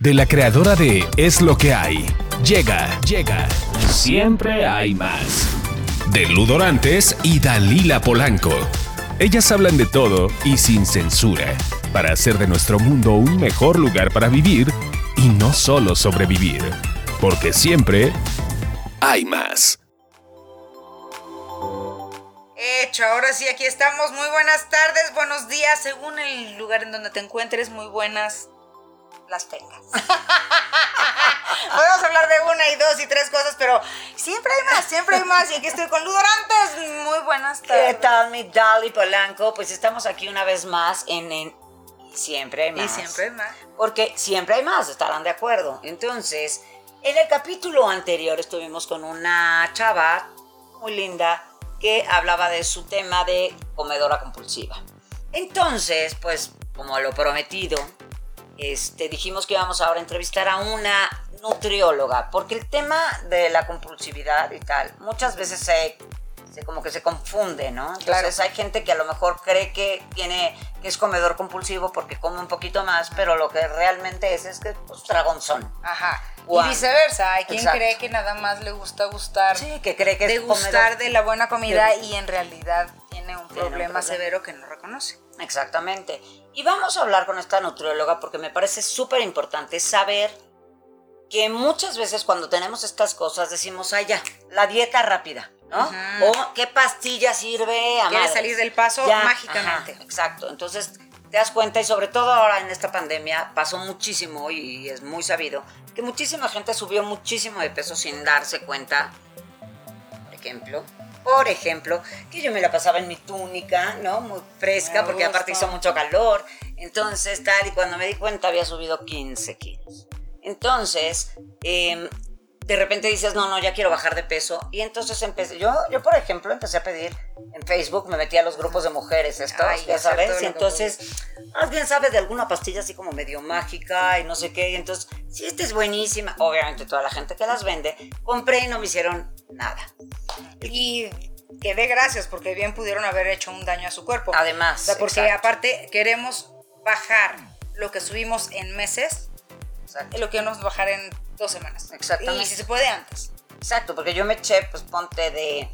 de la creadora de Es lo que hay. Llega, llega. Siempre hay más. De Ludorantes y Dalila Polanco. Ellas hablan de todo y sin censura, para hacer de nuestro mundo un mejor lugar para vivir y no solo sobrevivir. Porque siempre hay más. Hecho, ahora sí, aquí estamos. Muy buenas tardes, buenos días, según el lugar en donde te encuentres, muy buenas las tengas. Podemos hablar de una y dos y tres cosas, pero siempre hay más, siempre hay más. Y aquí estoy con Ludorantes. Muy buenas tardes. ¿Qué tal, mi Dali Polanco? Pues estamos aquí una vez más en, en Siempre hay más. Y siempre hay más. Porque siempre hay más, estarán de acuerdo. Entonces, en el capítulo anterior estuvimos con una chava muy linda que hablaba de su tema de comedora compulsiva. Entonces, pues, como lo prometido, este, dijimos que íbamos ahora a entrevistar a una nutrióloga, porque el tema de la compulsividad y tal, muchas veces se, se como que se confunde, ¿no? Entonces hay gente que a lo mejor cree que tiene que es comedor compulsivo porque come un poquito más, pero lo que realmente es es que pues tragonzón. Ajá. Y viceversa, hay quien Exacto. cree que nada más le gusta gustar, Sí, que cree que es degustar comedor. de la buena comida Sí. y en realidad tiene un Tiene un problema problema. severo que no reconoce. Exactamente. Y vamos a hablar con esta nutrióloga porque me parece súper importante saber que muchas veces cuando tenemos estas cosas decimos, ay ya, la dieta rápida, ¿no? O qué pastilla sirve a Quiere madres? salir del paso Ya, mágicamente. ajá, exacto. Entonces te das cuenta y sobre todo ahora en esta pandemia pasó muchísimo y es muy sabido que muchísima gente subió muchísimo de peso sin darse cuenta. Por ejemplo, por ejemplo, que yo me la pasaba en mi túnica, ¿no? Muy fresca porque aparte hizo mucho calor. Entonces, tal, y cuando me di cuenta había subido 15 kilos. Entonces, em, de repente dices, no, no, ya quiero bajar de peso. Y entonces empecé, yo, yo por ejemplo, empecé a pedir en Facebook, me metí a los grupos de mujeres estos, Ay, ya sabes. Y entonces, más bien sabes de alguna pastilla así como medio mágica y no sé qué. Y entonces, si esta es buenísima, obviamente toda la gente que las vende, compré y no me hicieron nada. Y que dé gracias porque bien pudieron haber hecho un daño a su cuerpo. Además, O sea, porque exacto. aparte queremos bajar lo que subimos en meses, Exacto. lo que queremos bajar en dos semanas. Exactamente. Y si se puede antes. Exacto, porque yo me eché, pues ponte de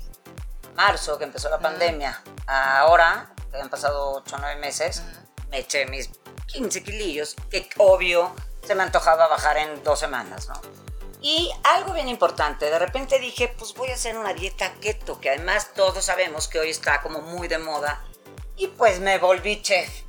marzo, que empezó la pandemia, a ahora, que han pasado 8 o 9 meses, me eché mis 15 kilillos, que obvio se me antojaba bajar en dos semanas, ¿no? Y algo bien importante, de repente dije, pues voy a hacer una dieta keto, que además todos sabemos que hoy está como muy de moda, y pues me volví chef.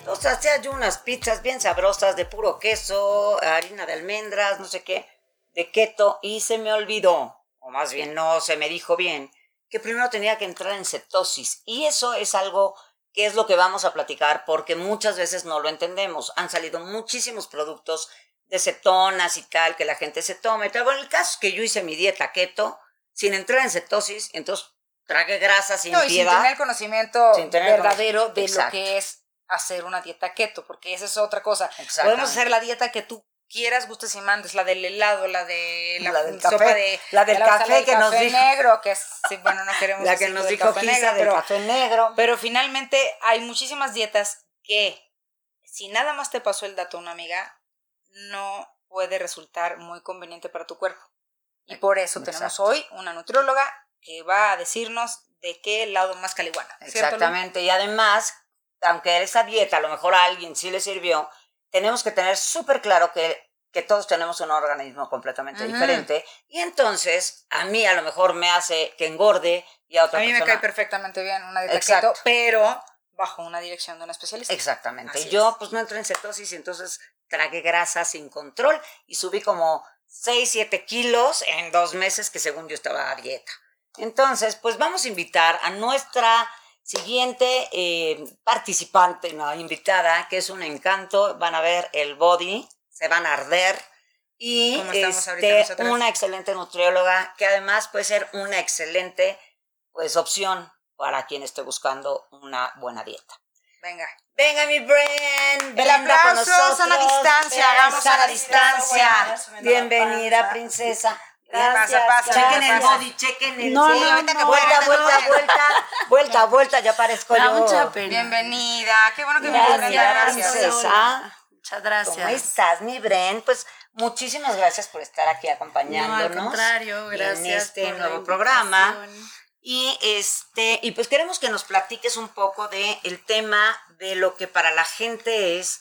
Entonces hacía yo unas pizzas bien sabrosas de puro queso, harina de almendras, no sé qué, de keto, y se me olvidó, o más bien no se me dijo bien, que primero tenía que entrar en cetosis. Y eso es algo que es lo que vamos a platicar, porque muchas veces no lo entendemos. Han salido muchísimos productos de cetonas y tal, que la gente se toma y tal. Bueno, el caso es que yo hice mi dieta keto sin entrar en cetosis, entonces tragué grasa sin No, y sin piedad. tener conocimiento Sin tener verdadero cono- de lo que es hacer una dieta keto, porque esa es otra cosa. Podemos hacer la dieta que tú quieras, gustes y mandes, la del helado, la de la, La del sopa café, de la del la café que nos dijo. negro, que es, sí, bueno, no queremos la que nos dijo café negro, del pero, café negro. pero finalmente hay muchísimas dietas que si nada más te pasó el dato a una amiga, no puede resultar muy conveniente para tu cuerpo. Y por eso tenemos hoy una nutrióloga que va a decirnos de qué lado más caliguana. Exactamente. Y además, aunque esa dieta a lo mejor a alguien sí le sirvió, tenemos que tener súper claro que, que todos tenemos un organismo completamente diferente. Y entonces, a mí a lo mejor me hace que engorde y a otra A mí me persona. cae perfectamente bien una dieta Exacto. keto, pero bajo una dirección de un especialista. Exactamente. Así yo es. pues no entré en cetosis y entonces tragué grasa sin control y subí como 6, 7 kilos en dos meses que según yo estaba a dieta. Entonces, pues vamos a invitar a nuestra siguiente eh, participante, no, invitada, que es un encanto. Van a ver el body, se van a arder. Y este, una excelente nutrióloga que además puede ser una excelente pues, opción para quien esté buscando una buena dieta. Venga. Venga, mi Bren. Brenda con nosotros. sana distancia, hagamos sana distancia. Bienvenida, princesa. Pasa, Gracias. pasa, chequen el body, chequen el No, sí, no, ahorita que no, vuelta, no, vuelta, no. vuelta, vuelta, vuelta, ya parezco Me da yo. mucha pena. Bienvenida. Qué bueno que me Gracias, Brenda, gracias. princesa. Muchas Muchas gracias. ¿Cómo estás, mi Bren? Pues muchísimas gracias por estar aquí acompañándonos. No, al contrario, gracias. En este nuevo programa. Y este, y pues queremos que nos platiques un poco de el tema de lo que para la gente es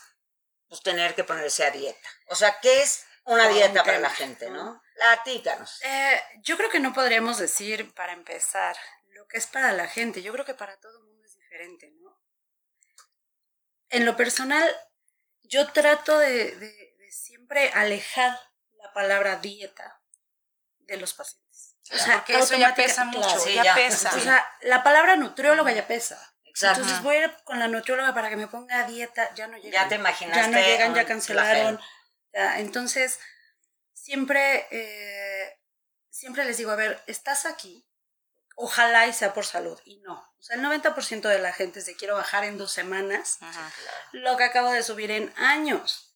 pues tener que ponerse a dieta. O sea, ¿qué es una dieta para la gente, no? Platícanos. Eh, yo creo que no podríamos decir, para empezar, lo que es para la gente. Yo creo que para todo el mundo es diferente, ¿no? En lo personal, yo trato de, siempre alejar la palabra dieta de los pacientes. O sea, porque eso ya pesa mucho, ya, pesa. O sea, la palabra nutrióloga ya pesa. Exacto. Entonces voy a ir con la nutrióloga para que me ponga dieta, ya no llegan. Ya te imaginaste. Ya no llegan, ya cancelaron. entonces, siempre, eh, siempre les digo, a ver, estás aquí, ojalá y sea por salud, y no. O sea, el 90% de la gente se quiero bajar en dos semanas, lo que acabo de subir en años.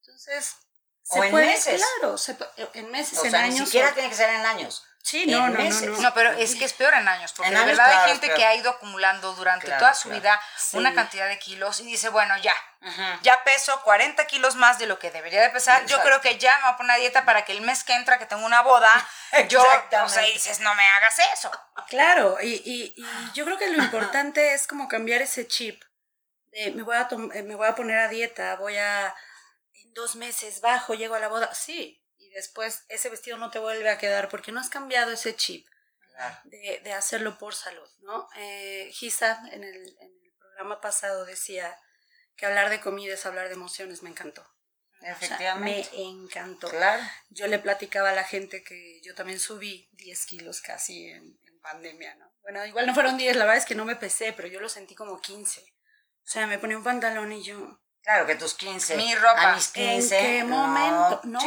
Entonces, se o en meses. Claro, en meses, en años. Ni siquiera tiene que ser en años. Sí, no, no, no, no, pero es que es peor en años, porque en de verdad hay gente que ha ido acumulando durante toda su vida una cantidad de kilos y dice, bueno, ya, ya peso 40 kilos más de lo que debería de pesar, yo creo que ya me voy a poner una dieta para que el mes que entra, que tengo una boda, yo, o sea, dices, no me hagas eso. Claro, y, y, y yo creo que lo importante es como cambiar ese chip de me voy a, eh, me voy a poner a dieta, voy a, en dos meses bajo, llego a la boda, sí, después ese vestido no te vuelve a quedar porque no has cambiado ese chip de, de, hacerlo por salud, ¿no? Eh, Gisa en el, en el, programa pasado decía que hablar de comida es hablar de emociones, me encantó. Efectivamente. me encantó. Claro. Yo le platicaba a la gente que yo también subí 10 kilos casi en, en pandemia, ¿no? Bueno, igual no fueron 10, la verdad es que no me pesé, pero yo lo sentí como 15. O sea, me ponía un pantalón y yo... Claro, que tus 15. Mi ropa. A mis 15. ¿En qué momento? No.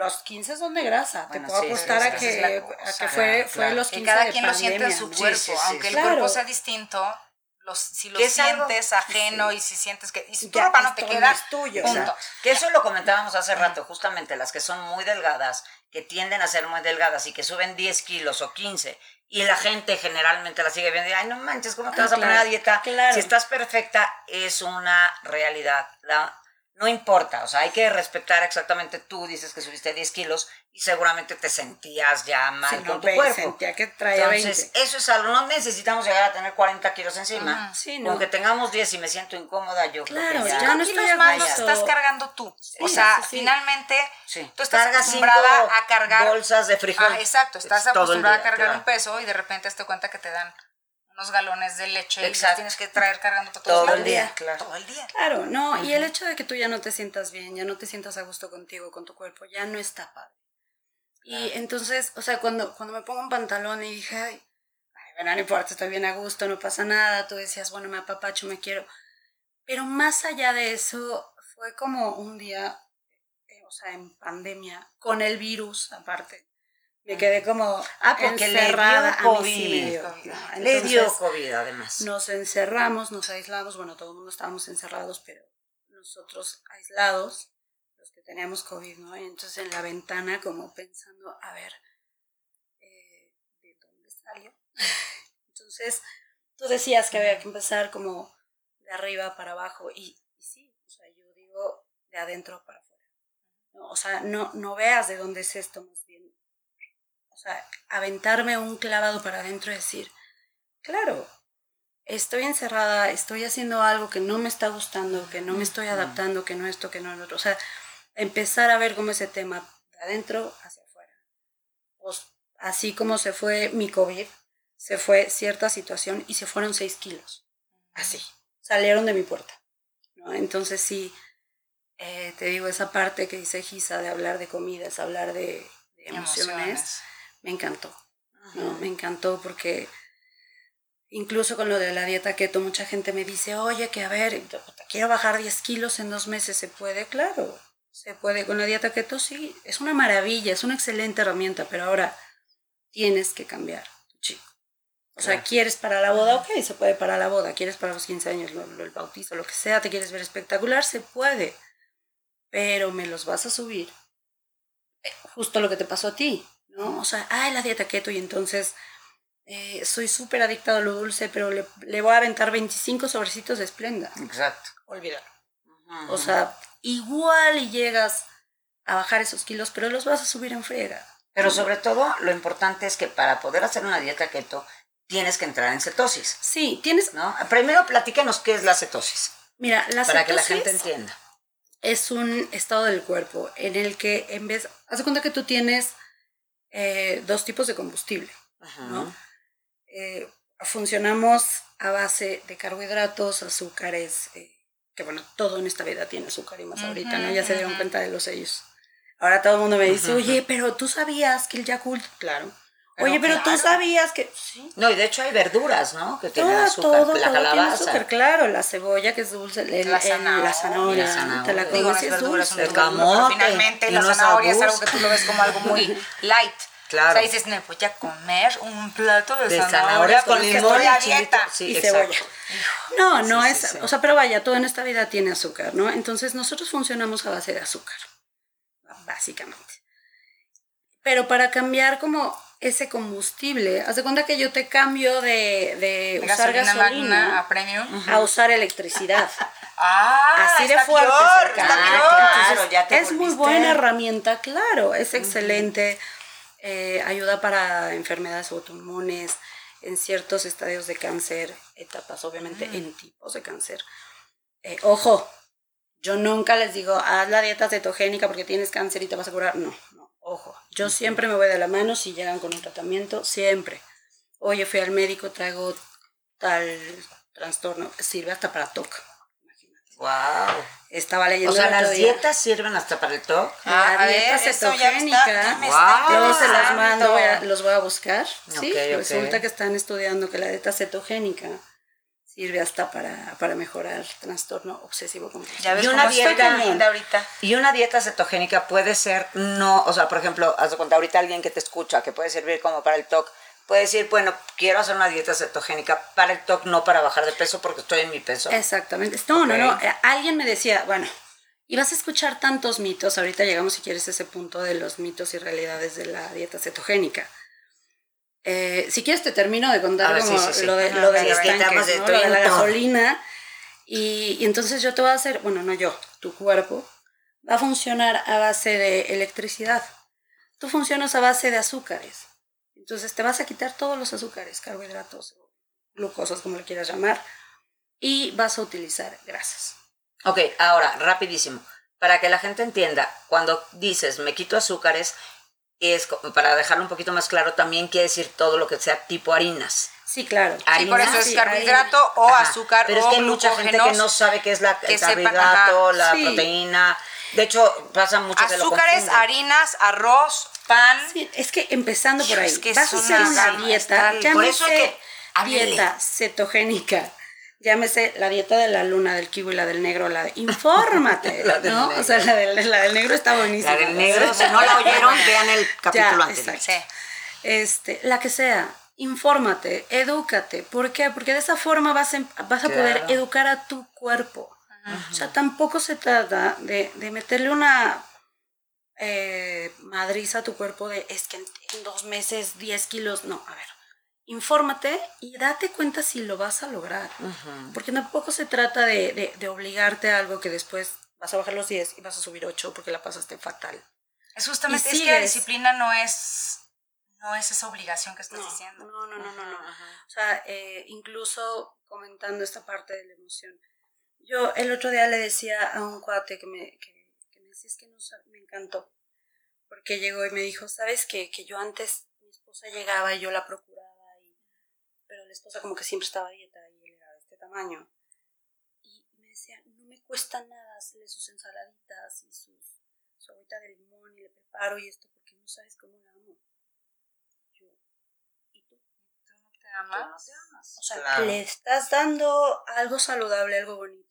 Los 15 son de grasa. Te puedo apostar a, que, a que fue, fue los 15 que cada quien lo siente en su cuerpo. aunque el cuerpo sea distinto, los, si lo sientes ajeno y si sientes que y si tu ropa no te queda, es tuyo. Punto. que eso lo comentábamos hace rato, justamente las que son muy delgadas, que tienden a ser muy delgadas y que suben 10 kilos o 15 y la gente generalmente la sigue viendo y, ay, no manches, ¿cómo te ah, vas a poner a dieta? Si estás perfecta, es una realidad. La, no importa, o sea, hay que respetar exactamente, tú dices que subiste 10 kilos y seguramente te sentías ya mal con tu cuerpo. Sentía que traía Entonces, eso es algo, no necesitamos llegar a tener 40 kilos encima. sí, no. Aunque tengamos 10 y me siento incómoda, yo claro, creo que ya, ya no kilos más los estás cargando tú. o sea, finalmente tú estás acostumbrada a cargar bolsas de frijol. Ah, exacto, estás acostumbrada a cargar un peso y de repente te cuenta que te dan unos galones de leche Exacto. y tienes que traer cargando todo, todo el día. Claro. Todo el día. Claro, no, y el hecho de que tú ya no te sientas bien, ya no te sientas a gusto contigo, con tu cuerpo, ya no está padre. Y entonces, o sea, cuando, cuando me pongo un pantalón y dije, ay, ay, bueno, no importa, estoy bien a gusto, no pasa nada, tú decías, bueno, me apapacho, me quiero. Pero más allá de eso, fue como un día, eh, o sea, en pandemia, con el virus aparte me quedé como ah, porque encerrada. Le dio COVID. le dio COVID además. Nos encerramos, nos aislamos, bueno, todo el mundo estábamos encerrados, pero nosotros aislados, los que teníamos COVID, ¿no? Y entonces en la ventana como pensando, a ver, eh, ¿de dónde salió? entonces tú decías que había que empezar como de arriba para abajo y, y sí, o sea, yo digo de adentro para afuera. ¿no? O sea, no, no veas de dónde es esto más sea, aventarme un clavado para adentro y decir, claro, estoy encerrada, estoy haciendo algo que no me está gustando, que no me estoy adaptando, que no esto, que no lo otro. O sea, empezar a ver cómo ese tema de adentro hacia afuera. Pues, así como se fue mi COVID, se fue cierta situación y se fueron seis kilos. Así. Salieron de mi puerta. ¿no? Entonces sí, eh, te digo, esa parte que dice Gisa de hablar de comidas, hablar de, emociones me encantó. ¿no? Me encantó porque incluso con lo de la dieta keto, mucha gente me dice, oye, que a ver, quiero bajar 10 kilos en dos meses, ¿se puede? Claro, se puede. Con la dieta keto sí, es una maravilla, es una excelente herramienta, pero ahora tienes que cambiar tu chico. O sea, quieres para la boda, ok, se puede para la boda, quieres para los 15 años, lo, el bautizo, lo que sea, te quieres ver espectacular, se puede, pero me los vas a subir. Eh, justo lo que te pasó a ti, ¿no? O sea, ay, la dieta keto y entonces eh, soy súper adicta a lo dulce, pero le, le, voy a aventar 25 sobrecitos de esplenda. Exacto. Olvídalo. O sea, igual y llegas a bajar esos kilos, pero los vas a subir en friega. Pero sobre todo, lo importante es que para poder hacer una dieta keto, tienes que entrar en cetosis. Sí, tienes... ¿no? Primero platícanos qué es la cetosis. Mira, la Para que la gente entienda. Es un estado del cuerpo en el que en vez... Haz cuenta que tú tienes eh, dos tipos de combustible, ¿no? Eh, funcionamos a base de carbohidratos, azúcares, eh, que bueno, todo en esta vida tiene azúcar y más ahorita, ¿no? Ya se dieron cuenta de los sellos. Ahora todo el mundo me dice, oye, pero tú sabías que el Yakult, claro. Oye, pero tú sabías que. ¿Sí? No, y de hecho hay verduras, ¿no? Que tienen azúcar. Todo, la calabaza. Tiene azúcar, claro. La cebolla, que es dulce. El, la, zanahoria, la zanahoria. La zanahoria. Te la comes, es dulce. El camote. Finalmente, la zanahoria es algo que tú lo ves como algo muy light. Claro. O sea, dices, me voy a comer un plato de, de zanahoria, con limón y dieta. Sí, y cebolla. No, no es, o sea, pero vaya, todo en esta vida tiene azúcar, ¿no? Entonces nosotros funcionamos a base de azúcar, básicamente. Pero para cambiar como ese combustible, haz de cuenta que yo te cambio de, de usar gasolina a, premium. a usar electricidad. Ah, Así de fuerte. claro, ya te es muy buena herramienta, claro, es excelente. Eh, ayuda para enfermedades autoinmunes, en ciertos estadios de cáncer, etapas obviamente mm. en tipos de cáncer. Eh, ojo, yo nunca les digo, haz la dieta cetogénica porque tienes cáncer y te vas a curar. No, no, ojo. Yo siempre me voy de la mano si llegan con un tratamiento, siempre. Oye, fui al médico, traigo tal trastorno, sirve hasta para TOC. Wow. Estaba leyendo. O sea, las dietas sirven hasta para el TOC. Ah, la dieta cetogénica. Wow. Luego se las mando, los voy a buscar. sí, resulta que están estudiando que la dieta cetogénica sirve hasta para, para mejorar trastorno obsesivo compulsivo. y una dieta ahorita. Y una dieta cetogénica puede ser no, o sea, por ejemplo, haz de cuenta ahorita alguien que te escucha que puede servir como para el TOC puede decir, bueno, quiero hacer una dieta cetogénica para el TOC, no para bajar de peso porque estoy en mi peso. Exactamente. No, no, no. Eh, alguien me decía, bueno, y vas a escuchar tantos mitos, ahorita llegamos si quieres a ese punto de los mitos y realidades de la dieta cetogénica. Eh, si quieres te termino de contar como lo de, lo de, la gasolina. Y, y entonces yo te voy a hacer, bueno, no yo, tu cuerpo va a funcionar a base de electricidad. Tú funcionas a base de azúcares. Entonces te vas a quitar todos los azúcares, carbohidratos, glucosas, como le quieras llamar, y vas a utilizar grasas. Ok, ahora, rapidísimo. Para que la gente entienda, cuando dices me quito azúcares, es para dejarlo un poquito más claro, también quiere decir todo lo que sea tipo harinas. Sí, claro. Sí, por eso es carbohidrato o azúcar Pero es que hay mucha gente que no sabe qué es la, el carbohidrato, la proteína. De hecho, pasa mucho Azúcares, harinas, arroz, pan. es que empezando por ahí, vas a hacer una dieta, llámese dieta cetogénica, llámese la dieta de la luna, del kiwi, la del negro, la de... Infórmate, ¿no? O sea, la del, la del, negro está buenísima. La del negro, si no la oyeron, vean el capítulo anterior. Este, la que sea, infórmate, edúcate. ¿Por qué? Porque de esa forma vas, vas a poder educar a tu cuerpo. O sea, tampoco se trata de, de meterle una eh, madriza a tu cuerpo de es que en, dos meses 10 kilos. No, a ver, infórmate y date cuenta si lo vas a lograr. Porque tampoco se trata de, de, obligarte a algo que después vas a bajar los 10 y vas a subir 8 porque la pasaste fatal. Es justamente, es que la disciplina no es no es esa obligación que estás diciendo. No, no, no, no, no. O sea, eh, incluso comentando esta parte de la emoción. Yo el otro día le decía a un cuate que me, que es que no, me encantó. Porque llegó y me dijo, ¿sabes qué? Que yo antes, mi esposa llegaba y yo la procuraba, la esposa como que siempre estaba a dieta y él era de este tamaño. Y me decía, no me cuesta nada hacerle sus ensaladitas y sus, su agüita de limón y le preparo y esto porque no sabes cómo la amo. Yo, ¿y tú? ¿Tú no te amas? O sea, le estás dando algo saludable, algo bonito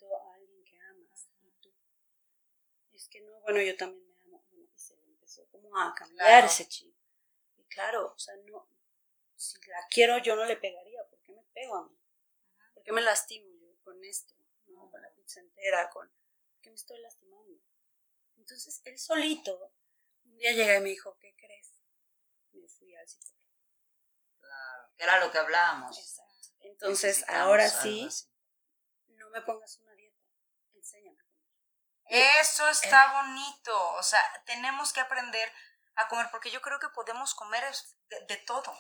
bueno, yo también me amo. y se empezó como a cambiar ese chip. Y claro, o sea, no, si la quiero yo no le pegaría, ¿por qué me pego a mí? ¿Por qué me lastimo yo con esto? ¿no? Con la pizza entera, con... ¿Por qué me estoy lastimando? Entonces, él solito, un día llega y me dijo, ¿qué crees? Me fui al psicólogo. Claro, era lo que hablábamos. Exacto. Entonces, ahora sí, no me pongas una dieta, enséñame Eso está bonito. O sea, tenemos que aprender a comer, porque yo creo que podemos comer de, todo.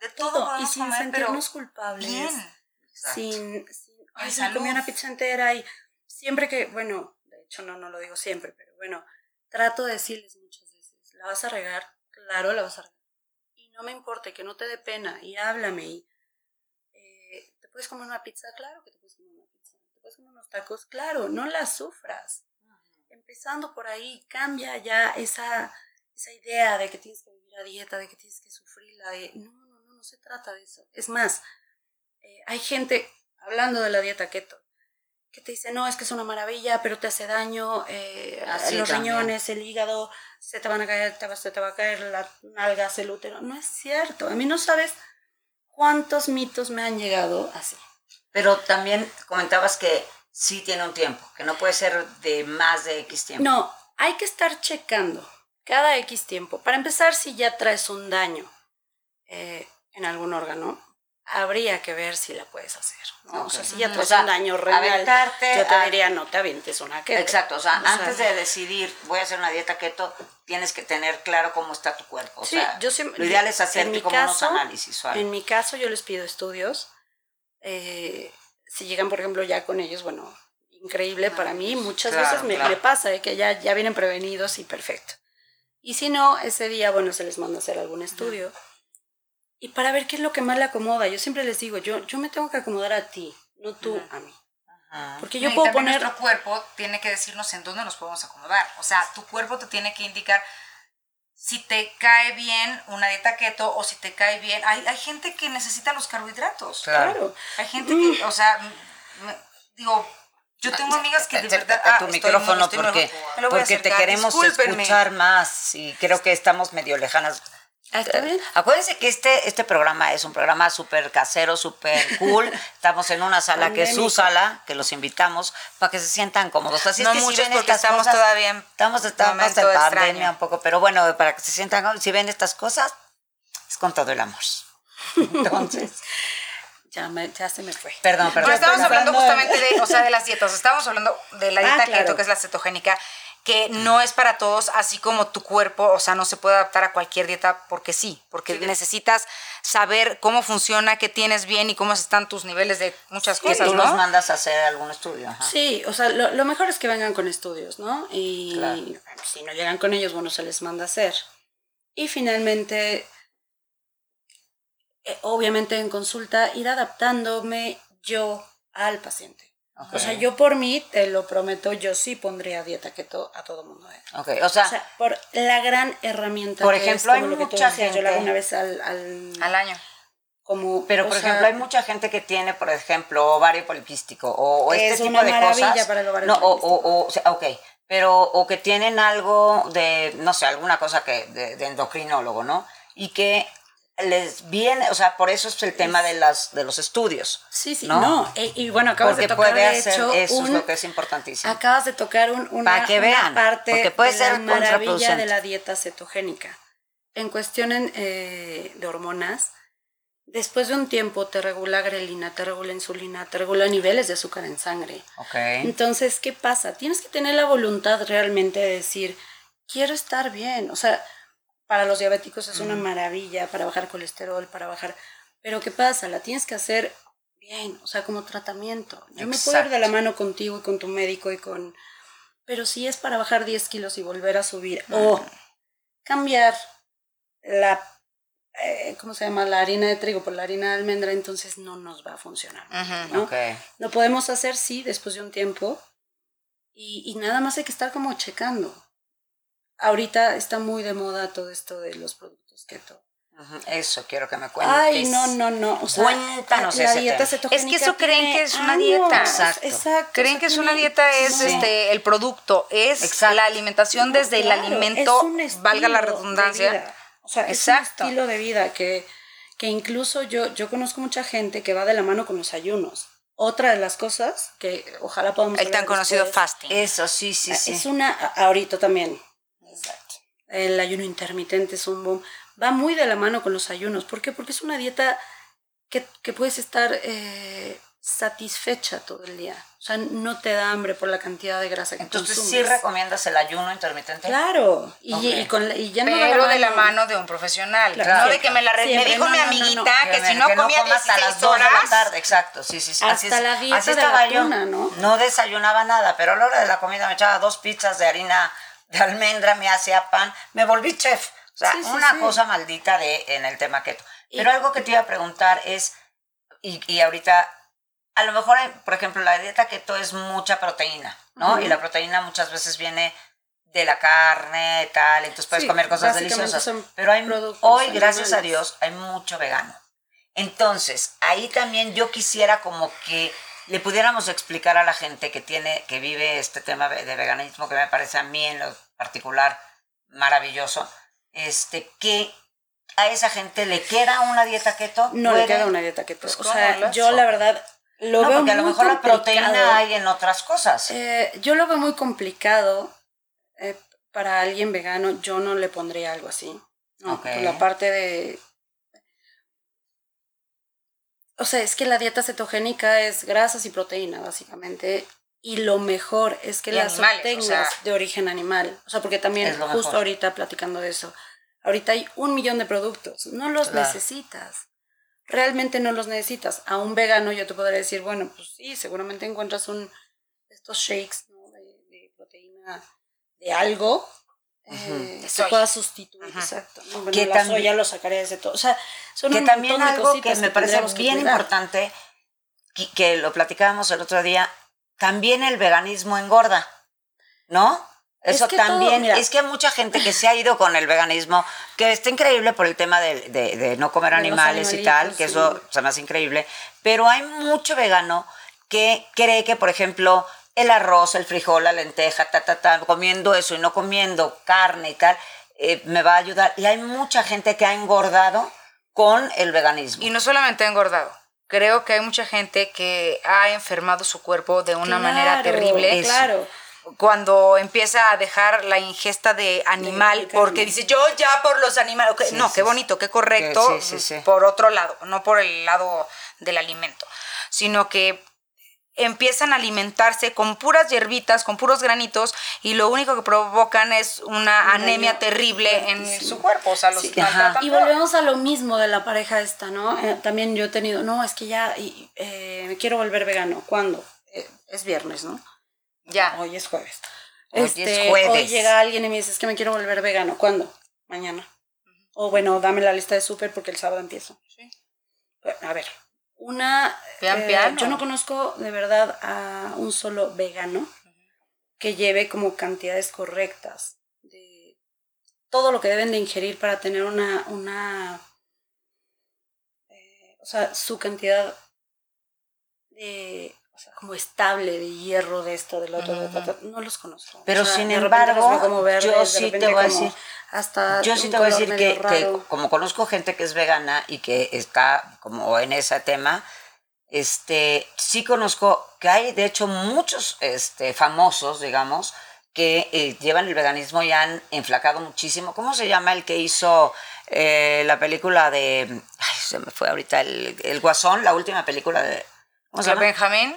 De todo. Y sin comer, sentirnos culpables. Bien. Sin, sin ay, se comí una pizza entera y siempre que, bueno, de hecho no, no lo digo siempre, pero bueno, trato de decirles muchas veces, la vas a regar, claro, la vas a regar. Y no me importa, que no te dé pena, y háblame, y eh, te puedes comer una pizza, claro que te puedes comer una pizza, te puedes comer unos tacos, claro, no la sufras. Empezando por ahí, cambia ya esa esa idea de que tienes que vivir a dieta, de que tienes que sufrirla, de no, no, se trata de eso. Es más, eh, hay gente, hablando de la dieta keto, que te dice, no, es que es una maravilla, pero te hace daño, eh, los riñones, el hígado, se te van a caer, te va, se te va a caer la nalgas, el útero. No es cierto, a mí no sabes cuántos mitos me han llegado así. Pero también comentabas que sí tiene un tiempo, que no puede ser de más de X tiempo. No, hay que estar checando cada X tiempo. Para empezar, si ya traes un daño eh, en algún órgano, habría que ver si la puedes hacer. O sea, si ya traes un daño renal, yo te diría, no te avientes una keto. Exacto, o sea, antes de decidir, voy a hacer una dieta keto, tienes que tener claro cómo está tu cuerpo. O sí, sea, yo siempre, lo ideal es hacer como unos análisis. En mi caso, yo les pido estudios. Eh, si llegan, por ejemplo, ya con ellos, bueno, increíble para mí. Muchas veces me, pasa eh, que ya, ya vienen prevenidos y perfecto. Y si no, ese día, bueno, se les manda a hacer algún estudio. Y para ver qué es lo que más le acomoda. Yo siempre les digo, yo, yo me tengo que acomodar a ti, no tú a mí. Porque yo puedo poner... Nuestro cuerpo tiene que decirnos en dónde nos podemos acomodar. O sea, tu cuerpo te tiene que indicar si te cae bien una dieta keto o si te cae bien. Hay, hay gente que necesita los carbohidratos. Claro. Hay gente que, o sea, digo, yo tengo amigas que de verdad. Ah, tu micrófono porque, porque te queremos escuchar más y creo que estamos medio lejanas. Ah, ¿Está bien? Acuérdense que este, este programa es un programa súper casero, súper cool. Estamos en una sala que es su sala, que los invitamos para que se sientan cómodos. Así no es que muchos si ven porque estamos todavía en estamos, estamos en pandemia un poco, pero bueno, para que se sientan cómodos, si ven estas cosas, es con todo el amor. Entonces... Ya, ya se me fue. Perdón, perdón. Pero estamos hablando justamente de, o sea, de las dietas. Estamos hablando de la dieta ah, keto, que es la cetogénica, que no es para todos, así como tu cuerpo, o sea, no se puede adaptar a cualquier dieta porque sí, porque necesitas saber cómo funciona, qué tienes bien y cómo están tus niveles de muchas cosas, tú los mandas a hacer algún estudio. Sí, o sea, lo, mejor es que vengan con estudios, ¿no? Y si no llegan con ellos, bueno, se les manda a hacer. Y finalmente eh, obviamente en consulta, ir adaptándome yo al paciente. O sea, yo por mí, te lo prometo, yo sí pondría dieta keto a todo mundo. ¿eh? Okay. O, sea, por la gran herramienta por ejemplo, hay mucha gente, yo lo hago una vez al, al, año. Como, pero por ejemplo hay mucha gente que tiene por ejemplo ovario poliquístico o, este tipo de cosas para el ovario no o, o, o ok pero o que tienen algo de no sé alguna cosa que de, de endocrinólogo no y que les viene, o sea, por eso es el tema de las de los estudios. Sí, sí, no. E, y, bueno, acabas de tocar puede de hecho, eso es lo que es importantísimo. Acabas de tocar un, una, que vean, parte porque puede de ser la maravilla de la dieta cetogénica. En cuestión eh, de hormonas, después de un tiempo te regula grelina, te regula insulina, te regula niveles de azúcar en sangre. Okay. Entonces, ¿qué pasa? Tienes que tener la voluntad realmente de decir, quiero estar bien. O sea, para los diabéticos es una maravilla para bajar colesterol, para bajar... Pero ¿qué pasa? La tienes que hacer bien, o sea, como tratamiento. Yo me puedo ir de la mano contigo y con tu médico y con... Pero si es para bajar 10 kilos y volver a subir o cambiar la... Eh, ¿Cómo se llama? La harina de trigo por la harina de almendra, entonces no nos va a funcionar. ¿no? Lo podemos hacer, sí, después de un tiempo. Y, y nada más hay que estar como checando ahorita está muy de moda todo esto de los productos keto. Eso quiero que me cuentes. Ay, no, no, no. O sea, Cuéntanos la ese dieta tema. Es que eso creen que es una dieta. Exacto. Creen que es una dieta es este el producto, es la alimentación desde el alimento, valga la redundancia. O sea, es un estilo de vida que, que incluso yo, yo conozco mucha gente que va de la mano con los ayunos. Otra de las cosas que ojalá podamos El tan conocido fasting. Eso, sí, sí, sí. Es una, ahorita también, el ayuno intermitente es un boom. Va muy de la mano con los ayunos. ¿Por qué? Porque es una dieta que, puedes estar eh, satisfecha todo el día. O sea, no te da hambre por la cantidad de grasa que Entonces, ¿sí recomiendas el ayuno intermitente? Claro. Y, y, con, y ya no Pero de la mano de un profesional. No de que me la... me dijo mi amiguita que, si no comía 16 las horas... De la tarde. Exacto, sí, sí. sí. Hasta así, la dieta así estaba de la tuna, yo. ¿no? No desayunaba nada, pero a la hora de la comida me echaba dos pizzas de harina de almendra, me hacía pan. Me volví chef. O sea, una cosa maldita de, en el tema keto. Pero algo que te iba a preguntar es, y, y ahorita a lo mejor, por ejemplo, la dieta keto es mucha proteína, ¿no? Y la proteína muchas veces viene de la carne, tal, entonces puedes comer cosas deliciosas. Pero hay, hoy, gracias a Dios, hay mucho vegano. Entonces, ahí también yo quisiera como que le pudiéramos explicar a la gente que tiene, que vive este tema de veganismo, que me parece a mí en lo particular maravilloso, este, que a esa gente le queda una dieta keto. No le queda una dieta keto. o sea, yo la verdad lo no, porque a lo mejor la proteína hay en otras cosas. Eh, yo lo veo muy complicado. Eh, para alguien vegano, yo no le pondría algo así. No, la parte de. O sea, es que la dieta cetogénica es grasas y proteína, básicamente. Y lo mejor es que las tengas de origen animal. O sea, porque también, justo ahorita platicando de eso, ahorita hay un millón de productos. No los necesitas realmente no los necesitas. A un vegano yo te podría decir, bueno, pues sí, seguramente encuentras un estos shakes de, proteína de algo eh, que pueda sustituir, exacto. que la también, soya lo sacaría de todo. O sea, son que también algo que me parece bien importante, que, que lo platicábamos el otro día, también el veganismo engorda, ¿no? Eso también, es que hay mucha gente que se ha ido con el veganismo, que está increíble por el tema de, de, no comer animales y tal, que eso se me hace increíble, pero hay mucho vegano que cree que, por ejemplo, el arroz, el frijol, la lenteja, ta, ta, ta, comiendo eso y no comiendo carne y tal, eh, me va a ayudar. Y hay mucha gente que ha engordado con el veganismo. Y no solamente ha engordado, creo que hay mucha gente que ha enfermado su cuerpo de una manera terrible. Claro cuando empieza a dejar la ingesta de animal, porque dice, yo ya por los animales, no, qué bonito, qué correcto, por otro lado, no por el lado del alimento, sino que empiezan a alimentarse con puras hierbitas, con puros granitos, y lo único que provocan es una anemia terrible en su cuerpo. O sea, los Y volvemos a lo mismo de la pareja esta, ¿no? Eh, también yo he tenido, no, es que ya eh, me quiero volver vegano. ¿Cuándo? Eh, es viernes, ¿no? Ya. Hoy es jueves. Hoy es este, jueves. Hoy llega alguien y me dice, es que me quiero volver vegano. ¿Cuándo? Mañana. O bueno, dame la lista de súper porque el sábado empiezo. Sí. A ver, una... Eh, yo no conozco de verdad a un solo vegano que lleve como cantidades correctas de todo lo que deben de ingerir para tener una... una eh, o sea, su cantidad de como estable de hierro, de esto, del otro, no los conozco. Pero sin embargo, yo sí te voy a decir, hasta yo sí te voy a decir que, como conozco gente que es vegana y que está como en ese tema, este, sí conozco que hay de hecho muchos este, famosos, digamos, que eh, llevan el veganismo y han enflacado muchísimo. ¿Cómo se llama el que hizo eh, la película de... Ay, se me fue ahorita el, el Guasón, la última película de... ¿Cómo se llama? Benjamín.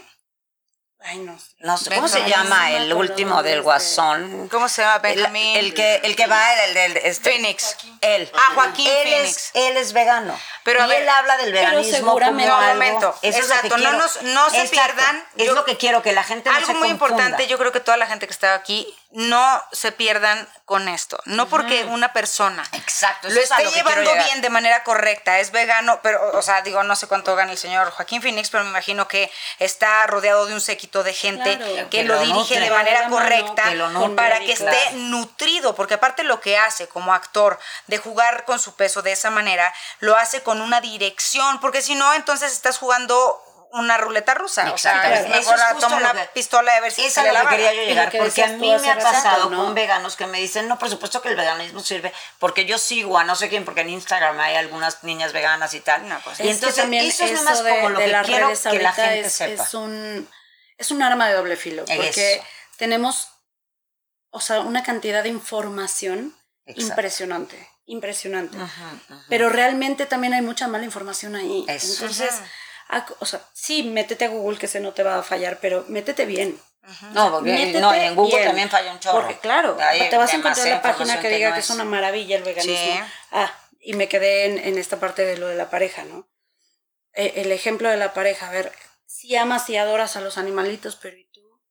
Ay, no. no sé, ¿Cómo se llama el último del Guasón? ¿Cómo se llama Benjamín? El, que, el que va, el, del... Este, Phoenix. Él. Ah, Joaquín él Phoenix. Es, él es vegano. Pero y él habla del veganismo seguramente como algo. momento. Eso Exacto, es lo que quiero. no, nos, no se pierdan. Es lo que quiero, que la gente no Algo muy importante, yo creo que toda la gente que está aquí no se pierdan con esto. No porque una persona Exacto, lo esté llevando bien de manera correcta, es vegano, pero, o sea, digo, no sé cuánto gana el señor Joaquín Phoenix, pero me imagino que está rodeado de un séquito de gente que, lo, dirige de manera correcta para que esté nutrido, porque aparte lo que hace como actor de jugar con su peso de esa manera, lo hace con una dirección, porque si no, entonces estás jugando una ruleta rusa. O sea, es mejor toma una pistola de ver si es a lo que quería yo llegar, porque a mí me ha pasado con veganos que me dicen, no, por supuesto que el veganismo sirve, porque yo sigo a no sé quién, porque en Instagram hay algunas niñas veganas y tal. Pues, y entonces eso es más como lo que quiero que la gente sepa. Es un, es un arma de doble filo, porque tenemos, o sea, una cantidad de información impresionante impresionante. Pero realmente también hay mucha mala información ahí. Entonces, o sea, sí, métete a Google que ese no te va a fallar, pero métete bien. No, porque, no, en Google también falla un chorro. Porque claro, te vas a encontrar la página que diga que, es una maravilla el veganismo. Ah, y me quedé en, en, esta parte de lo de la pareja, ¿no? Eh, el ejemplo de la pareja, a ver, si amas y adoras a los animalitos, pero ¿y tú?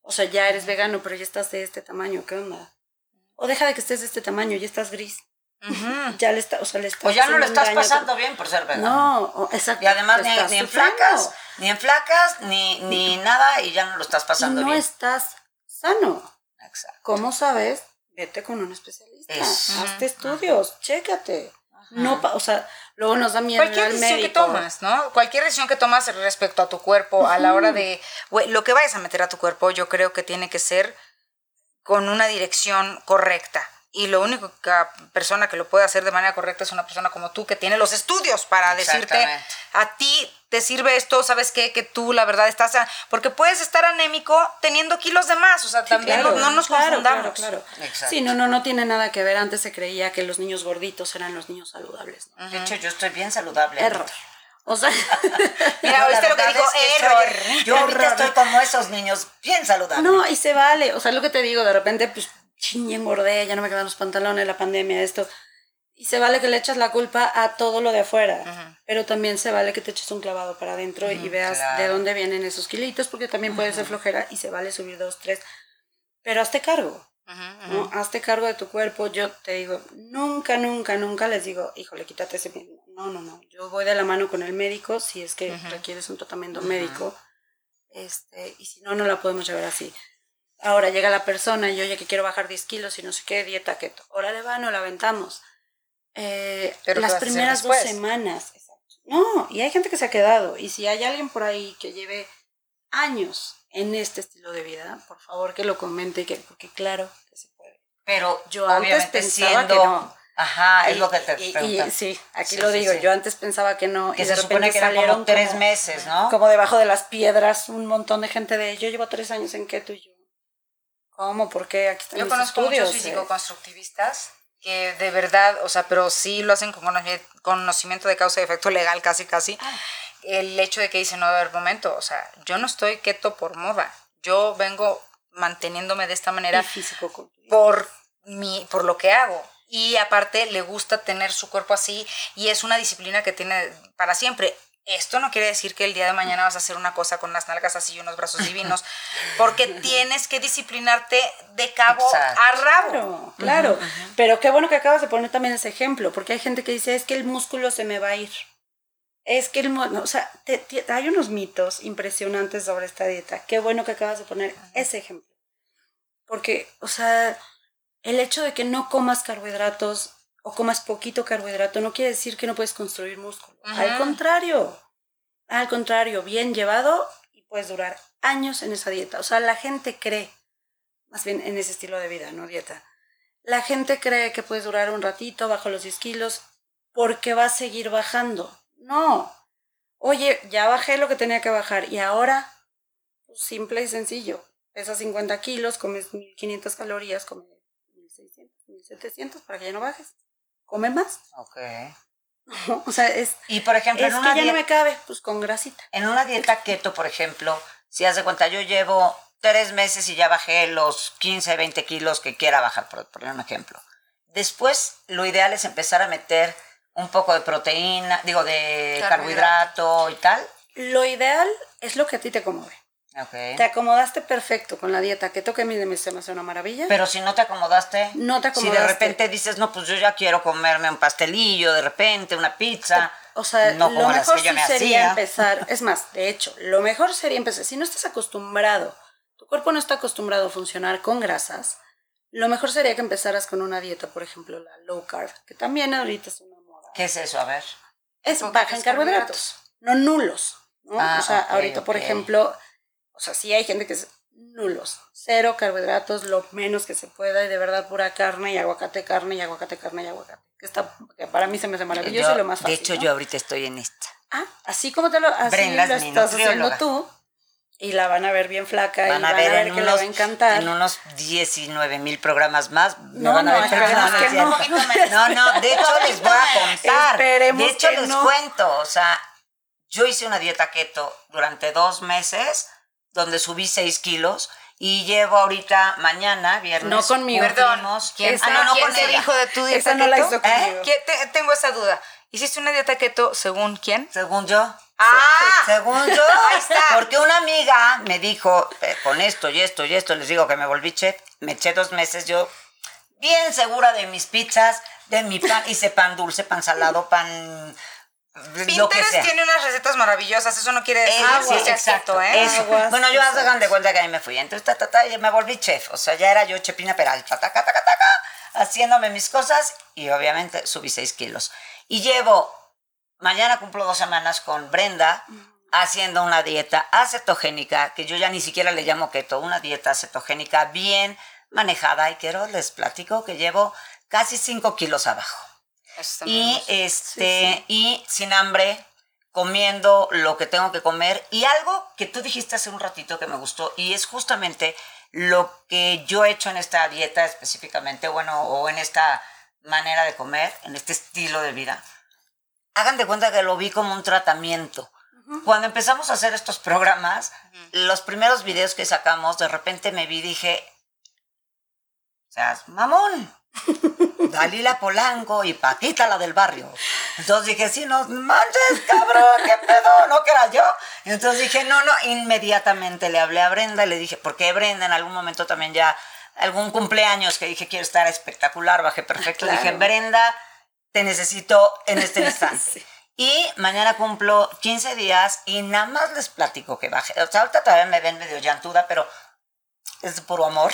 O sea, ya eres vegano, pero ya estás de este tamaño, ¿qué onda? O deja de que estés de este tamaño, ya estás gris. Ya le está, o sea, le estás O ya no le estás pasando bien por ser vegano. No, exacto. Y además ni, ni en flacas, ni en flacas, ni, ni nada, y ya no lo estás pasando no bien. No estás sano. Exacto. ¿Cómo sabes? Vete con un especialista. Hazte estudios, chécate. No, o sea, luego nos da miedo Cualquier decisión que tomas, ¿no? Cualquier decisión que tomas respecto a tu cuerpo, a la hora de, lo que vayas a meter a tu cuerpo, yo creo que tiene que ser con una dirección correcta y lo único que persona que lo puede hacer de manera correcta es una persona como tú que tiene los estudios para decirte a ti te sirve esto, ¿sabes qué? Que tú la verdad estás porque puedes estar anémico teniendo kilos de más, o sea, también no, nos confundamos. Claro, Sí, no, no, no tiene nada que ver. Antes se creía que los niños gorditos eran los niños saludables. De hecho, yo estoy bien saludable. Error. O sea, mira, ¿oíste lo que dijo? Error. yo ahorita estoy como esos niños, bien saludables. No, y se vale. O sea, lo que te digo, de repente, pues ching, engordé, ya no me quedan los pantalones, la pandemia, esto. Y se vale que le echas la culpa a todo lo de afuera, pero también se vale que te eches un clavado para adentro y veas de dónde vienen esos kilitos, porque también puede ser flojera y se vale subir dos, tres. Pero hazte cargo, ¿no? Hazte cargo de tu cuerpo. Yo te digo, nunca, nunca, nunca les digo, híjole, quítate ese... No, no, no. Yo voy de la mano con el médico si es que requieres un tratamiento médico. Este, y si no, no la podemos llevar así. Ahora llega la persona y oye que quiero bajar 10 kilos y no sé qué, dieta keto. Órale va, no la aventamos. Eh, las primeras dos semanas. No, y hay gente que se ha quedado. Y si hay alguien por ahí que lleve años en este estilo de vida, por favor que lo comente, que, porque claro que se puede. Pero yo antes pensaba que no. Ajá, es lo que te y, sí, aquí lo digo. Yo antes pensaba que no. Que y se supone que salieron tres meses, ¿no? Como debajo de las piedras, un montón de gente de. Yo llevo tres años en keto y yo. ¿Cómo? ¿Por qué? Aquí están Yo conozco estudios, muchos físico-constructivistas que de verdad, o sea, pero sí lo hacen con conocimiento de causa y efecto legal, casi, casi. Ah. El hecho de que dicen, no, a ver, momento, o sea, yo no estoy keto por moda. Yo vengo manteniéndome de esta manera físico por, mi, por lo que hago. Y aparte le gusta tener su cuerpo así y es una disciplina que tiene para siempre. Esto no quiere decir que el día de mañana vas a hacer una cosa con las nalgas así y unos brazos divinos, porque tienes que disciplinarte de cabo a rabo. Claro, claro. Pero qué bueno que acabas de poner también ese ejemplo, porque hay gente que dice, es que el músculo se me va a ir. Es que el o sea, hay unos mitos impresionantes sobre esta dieta. Qué bueno que acabas de poner ese ejemplo. Porque, o sea, el hecho de que no comas carbohidratos o comas poquito carbohidrato no quiere decir que no puedes construir músculo. Al contrario, al contrario, bien llevado y puedes durar años en esa dieta. O sea, la gente cree, más bien en ese estilo de vida, no dieta. La gente cree que puedes durar un ratito bajo los 10 kilos porque va a seguir bajando. No. Oye, ya bajé lo que tenía que bajar y ahora, pues, simple y sencillo. Pesas 50 kilos, comes 1500 calorías, comes 1600, 1700 para que ya no bajes come más. Ok. o sea, es. Y por ejemplo, es en una que ya no me cabe, pues con grasita. En una dieta keto, por ejemplo, si haz de cuenta, yo llevo tres meses y ya bajé los 15, 20 kilos que quiera bajar, por poner un ejemplo. Después, lo ideal es empezar a meter un poco de proteína, digo, de carbohidrato y tal. Lo ideal es lo que a ti te acomode. Te acomodaste perfecto con la dieta que toque mi de se me hace una maravilla. Pero si no te acomodaste, no te acomodaste. Si de repente dices, no, pues yo ya quiero comerme un pastelillo, de repente una pizza. O sea, lo mejor sí sería empezar. Es más, de hecho, lo mejor sería empezar. Si no estás acostumbrado, tu cuerpo no está acostumbrado a funcionar con grasas, lo mejor sería que empezaras con una dieta, por ejemplo, la low carb, que también ahorita es una moda. ¿Qué es eso? A ver. Es baja en carbohidratos, no nulos. ¿no? Ah, o sea, ahorita, por ejemplo o sea, sí hay gente que es nulos, cero carbohidratos, lo menos que se pueda y de verdad pura carne y aguacate, carne y aguacate, carne y aguacate. Que, está, que para mí se me hace maravilloso y lo más fácil. De hecho, yo ahorita estoy en esta. Ah, así como te lo, así lo estás haciendo tú. Y la van a ver bien flaca van y a van ver a ver que le va a encantar. En unos 19 mil programas más. No, van a ver no, no, no, de hecho les voy a contar. de hecho les cuento, o sea, Yo hice una dieta keto durante dos meses, donde subí seis kilos y llevo ahorita mañana, viernes. No conmigo. Perdón. ¿Quién, ah, no, no ¿quién te dijo de tu dieta no keto? ¿Eh? tengo esa duda. ¿Hiciste una dieta keto según quién? Según yo. Ah, según yo. Ahí está. Porque una amiga me dijo, eh, con esto y esto y esto, les digo que me volví chef, me eché dos meses yo bien segura de mis pizzas, de mi pan, hice pan dulce, pan salado, pan Pinterest tiene unas recetas maravillosas, eso no quiere decir que sí, exacto, ¿eh? bueno, yo hagan de cuenta que ahí me fui. Entonces, ta, ta, ta, y me volví chef. O sea, ya era yo Chepina Peralta, taca, taca, taca, haciéndome mis cosas y obviamente subí 6 kilos. Y llevo, mañana cumplo dos semanas con Brenda haciendo una dieta acetogénica, que yo ya ni siquiera le llamo keto, una dieta acetogénica bien manejada. Y quiero, les platico que llevo casi 5 kilos abajo y este y sin hambre comiendo lo que tengo que comer. Y algo que tú dijiste hace un ratito que me gustó y es justamente lo que yo he hecho en esta dieta específicamente, bueno, o en esta manera de comer, en este estilo de vida. Hagan de cuenta que lo vi como un tratamiento. Cuando empezamos a hacer estos programas, los primeros videos que sacamos, de repente me vi y dije, o sea, mamón, Dalila Polanco y Paquita la del barrio. Entonces dije, sí, no manches, cabrón, qué pedo, no que era yo. Entonces dije, no, no, inmediatamente le hablé a Brenda y le dije, porque Brenda en algún momento también ya, algún cumpleaños que dije, quiero estar espectacular, bajé perfecto. Dije, Brenda, te necesito en este instante. Y mañana cumplo 15 días y nada más les platico que bajé. O sea, ahorita todavía me ven medio llantuda, pero es puro amor.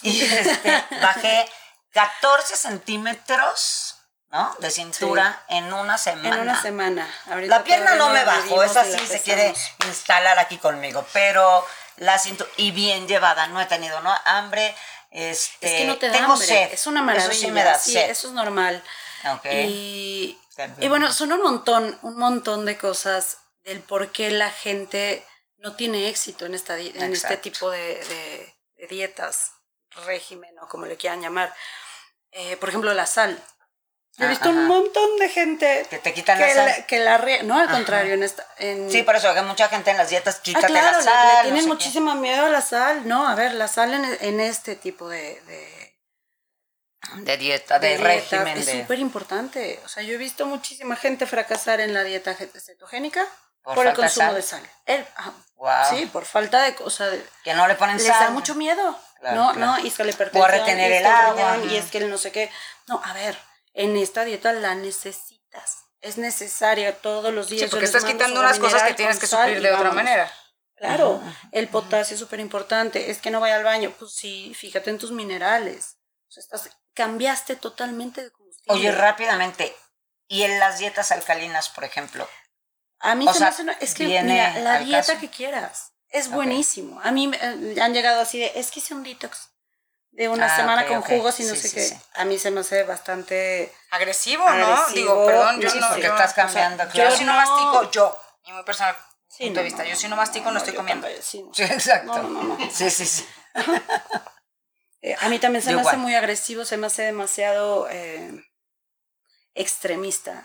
Y este, bajé 14 centímetros, ¿no? De cintura en una semana. En una semana. la pierna no me bajó, esa sí se quiere instalar aquí conmigo, pero la cintura, y bien llevada, no he tenido ¿no? hambre, este, es que no te da tengo hambre. sed. Es una maravilla. Eso sí me da sed. Eso es normal. Y, y, bueno, son un montón, un montón de cosas del por qué la gente no tiene éxito en, esta, en este tipo de, de dietas, régimen o como le quieran llamar. Eh, por ejemplo, la sal. He visto un montón de gente que te quitan la sal. que la no, al contrario, en esta. Sí, por eso que mucha gente en las dietas quita ah, la sal. Le, le tienen muchísimo miedo a la sal. No, a ver, la sal en, este tipo de, de, dieta, de, régimen. Es súper importante. O sea, yo he visto muchísima gente fracasar en la dieta cetogénica por, el consumo de sal. Sí, por falta de cosas. Que no le ponen sal. Les da mucho miedo no, no, y es que le pertenece. O retener el agua. y es que el no sé qué. No, a ver, en esta dieta la necesitas. Es necesaria todos los días. Sí, porque estás quitando unas cosas que tienes que suplir de otra manera. Claro, el potasio es súper importante. Es que no vaya al baño. Pues sí, fíjate en tus minerales. O sea, estás, cambiaste totalmente de combustible. Oye, rápidamente. ¿Y en las dietas alcalinas, por ejemplo? A mí se me hace, es que mira, la dieta que quieras. Es buenísimo. A mí eh, han llegado así de, es que hice un detox de una ah, semana con jugos y no sé qué. A mí se me hace bastante agresivo, ¿no? Digo, perdón, yo no. Porque estás cambiando. Yo si no mastico, yo, mi muy personal punto de vista, yo si no mastico no, estoy comiendo. sí, exacto. Sí, sí, sí. Eh, a mí también se me hace muy agresivo, se me hace demasiado... Eh, extremista.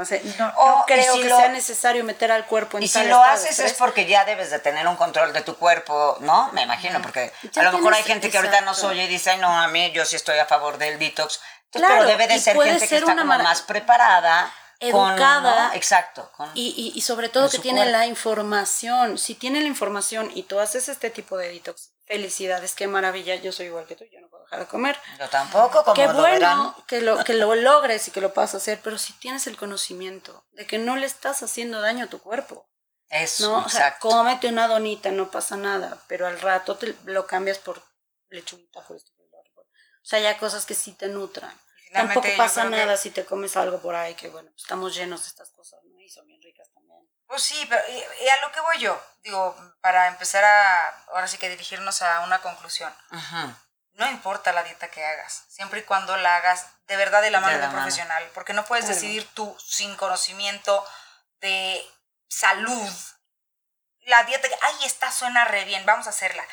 hace, no, creo que sea necesario meter al cuerpo en Y si lo haces es porque ya debes de tener un control de tu cuerpo, ¿no? Me imagino, porque a lo mejor hay gente que ahorita no oye y dice, no, a mí yo sí estoy a favor del detox. pero debe de ser gente que está como más preparada. Educada. Exacto. y, y, sobre todo que tiene la información. Si tiene la información y tú haces este tipo de detox, felicidades, qué maravilla, yo soy igual que tú, yo no puedo dejar de comer. Yo tampoco, como Qué bueno que lo, que lo logres y que lo puedas hacer, pero si tienes el conocimiento de que no le estás haciendo daño a tu cuerpo. Eso, ¿no? O sea, cómete una donita, no pasa nada, pero al rato te lo cambias por lechuguita, por esto, por O sea, ya cosas que sí te nutran. Tampoco pasa nada si te comes algo por ahí, que bueno, estamos llenos de estas cosas, ¿no? Y son bien ricas también. Pues sí, pero y, a lo que voy yo, digo, para empezar a, ahora sí que dirigirnos a una conclusión. No importa la dieta que hagas, siempre y cuando la hagas de verdad de la mano de, un profesional, porque no puedes decidir tú sin conocimiento de salud la dieta, ay, esta suena re bien, vamos a hacerla.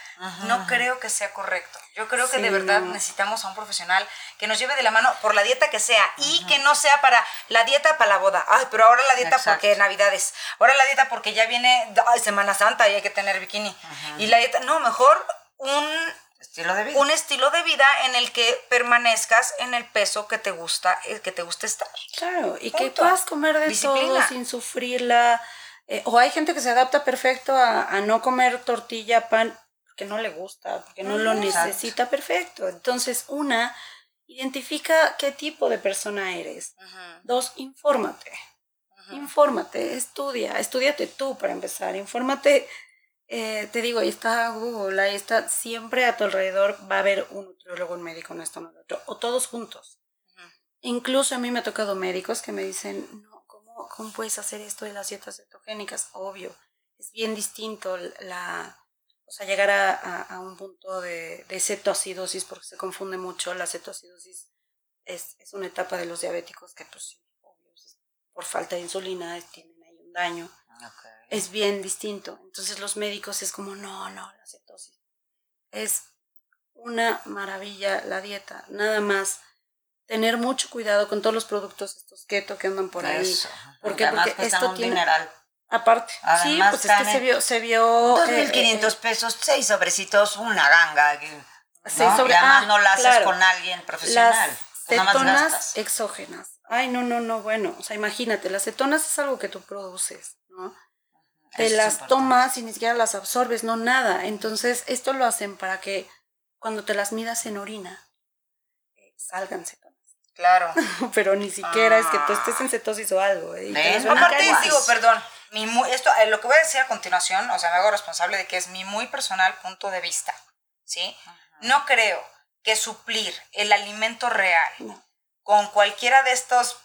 no creo que sea correcto. Yo creo que de verdad necesitamos a un profesional que nos lleve de la mano por la dieta que sea y que no sea para la dieta para la boda. Ay, pero ahora la dieta porque Navidades. Ahora la dieta porque ya viene Semana Santa y hay que tener bikini. Y la dieta, no, mejor un estilo de vida. Un estilo de vida en el que permanezcas en el peso que te gusta, eh, que te gusta estar. Claro, y que puedas comer de todo sin sufrirla. Eh, o hay gente que se adapta perfecto a, no comer tortilla, pan, porque no le gusta, porque no lo necesita perfecto. Entonces, una, identifica qué tipo de persona eres. Dos, infórmate. Infórmate, estudia, estudiate tú para empezar, infórmate eh, te digo, ahí está Google, ahí está, siempre a tu alrededor va a haber un nutriólogo, un médico, no esto, no lo otro, o todos juntos. Incluso a mí me ha tocado médicos que me dicen, no, ¿cómo, puedes hacer esto de las dietas cetogénicas? Obvio, es bien distinto la, o sea, llegar a, a, un punto de, de, cetoacidosis, porque se confunde mucho, la cetoacidosis es, es una etapa de los diabéticos que, pues, obvio, por falta de insulina tienen ahí un daño es bien distinto. Entonces los médicos es como, no, no, la cetosis. Es una maravilla la dieta. Nada más tener mucho cuidado con todos los productos estos keto que andan por ahí. Porque, porque esto tiene... Mineral. Aparte, sí, pues es que se vio... Se vio 2.500 eh, eh, pesos, seis sobrecitos, una ganga. Seis sobre, y además ah, no la haces con alguien profesional. Las cetonas exógenas. Ay, no, no, no, bueno. O sea, imagínate, las cetonas es algo que tú produces, ¿no? te las tomas y ni siquiera las absorbes, no nada. Entonces, esto lo hacen para que cuando te las midas en orina, eh, salgan cetonas. Claro. Pero ni siquiera es que tú estés en cetosis o algo. ¿eh? Aparte, digo, perdón, mi esto, eh, lo que voy a decir a continuación, o sea, me hago responsable de que es mi muy personal punto de vista, ¿sí? No creo que suplir el alimento real con cualquiera de estos,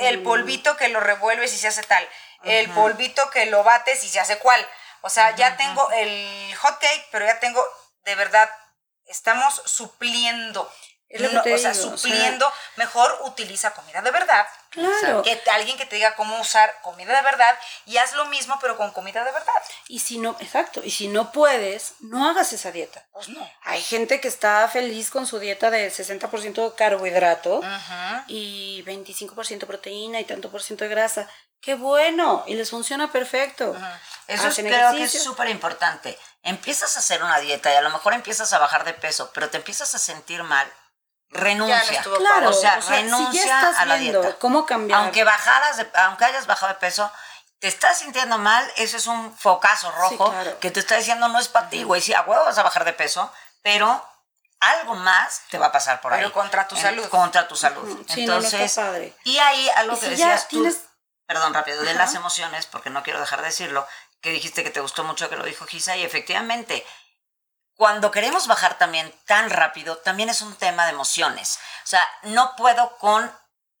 el polvito que lo revuelves y se hace tal, el polvito que lo bates y se hace cuál. O sea, ya tengo el hot cake, pero ya tengo, de verdad, estamos supliendo. O sea, supliendo, mejor utiliza comida de verdad. Claro. que alguien que te diga cómo usar comida de verdad y haz lo mismo, pero con comida de verdad. Y si no, exacto, y si no puedes, no hagas esa dieta. Pues no. Hay gente que está feliz con su dieta de 60% carbohidrato y 25% proteína y tanto por ciento de grasa. Qué bueno, y les funciona perfecto. Eso creo que es súper importante. Empiezas a hacer una dieta y a lo mejor empiezas a bajar de peso, pero te empiezas a sentir mal. Renuncia. claro, o sea, renuncia a la dieta. ¿Cómo cambiar? Aunque bajaras, aunque hayas bajado de peso, te estás sintiendo mal, ese es un focazo rojo que te está diciendo no es para ti, güey. Sí, a huevo vas a bajar de peso, pero algo más te va a pasar por ahí. Pero contra tu salud. Contra tu salud. Entonces, y ahí algo que decías tú perdón, rápido, de las emociones, porque no quiero dejar de decirlo, que dijiste que te gustó mucho que lo dijo Gisa, y efectivamente, cuando queremos bajar también tan rápido, también es un tema de emociones. O sea, no puedo con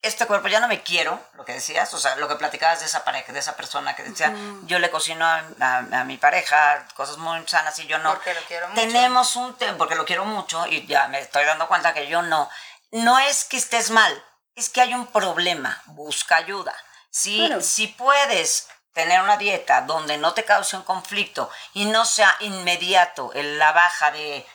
este cuerpo, ya no me quiero, lo que decías, o sea, lo que platicabas de esa pareja, de esa persona que decía, yo le cocino a, mi pareja cosas muy sanas y yo no. Porque lo quiero mucho. Tenemos un tema, porque lo quiero mucho y ya me estoy dando cuenta que yo no. No es que estés mal, es que hay un problema, busca ayuda. Si, si puedes tener una dieta donde no te cause un conflicto y no sea inmediato en la baja de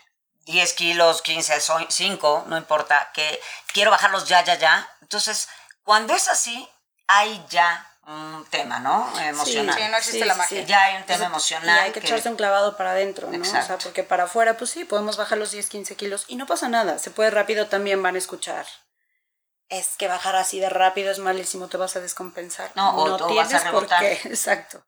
10 kilos, 15, 5, no importa, que quiero bajarlos ya, ya, ya. Entonces, cuando es así, hay ya un tema, ¿no? Emocional. Sí, no existe la magia. Ya hay un tema emocional. Y hay que, echarse un clavado para adentro, ¿no? O sea, porque para afuera, pues sí, podemos bajar los 10, 15 kilos y no pasa nada. Se puede rápido, también van a escuchar es que bajar así de rápido es malísimo, te vas a descompensar. No, no tienes vas a por qué, exacto.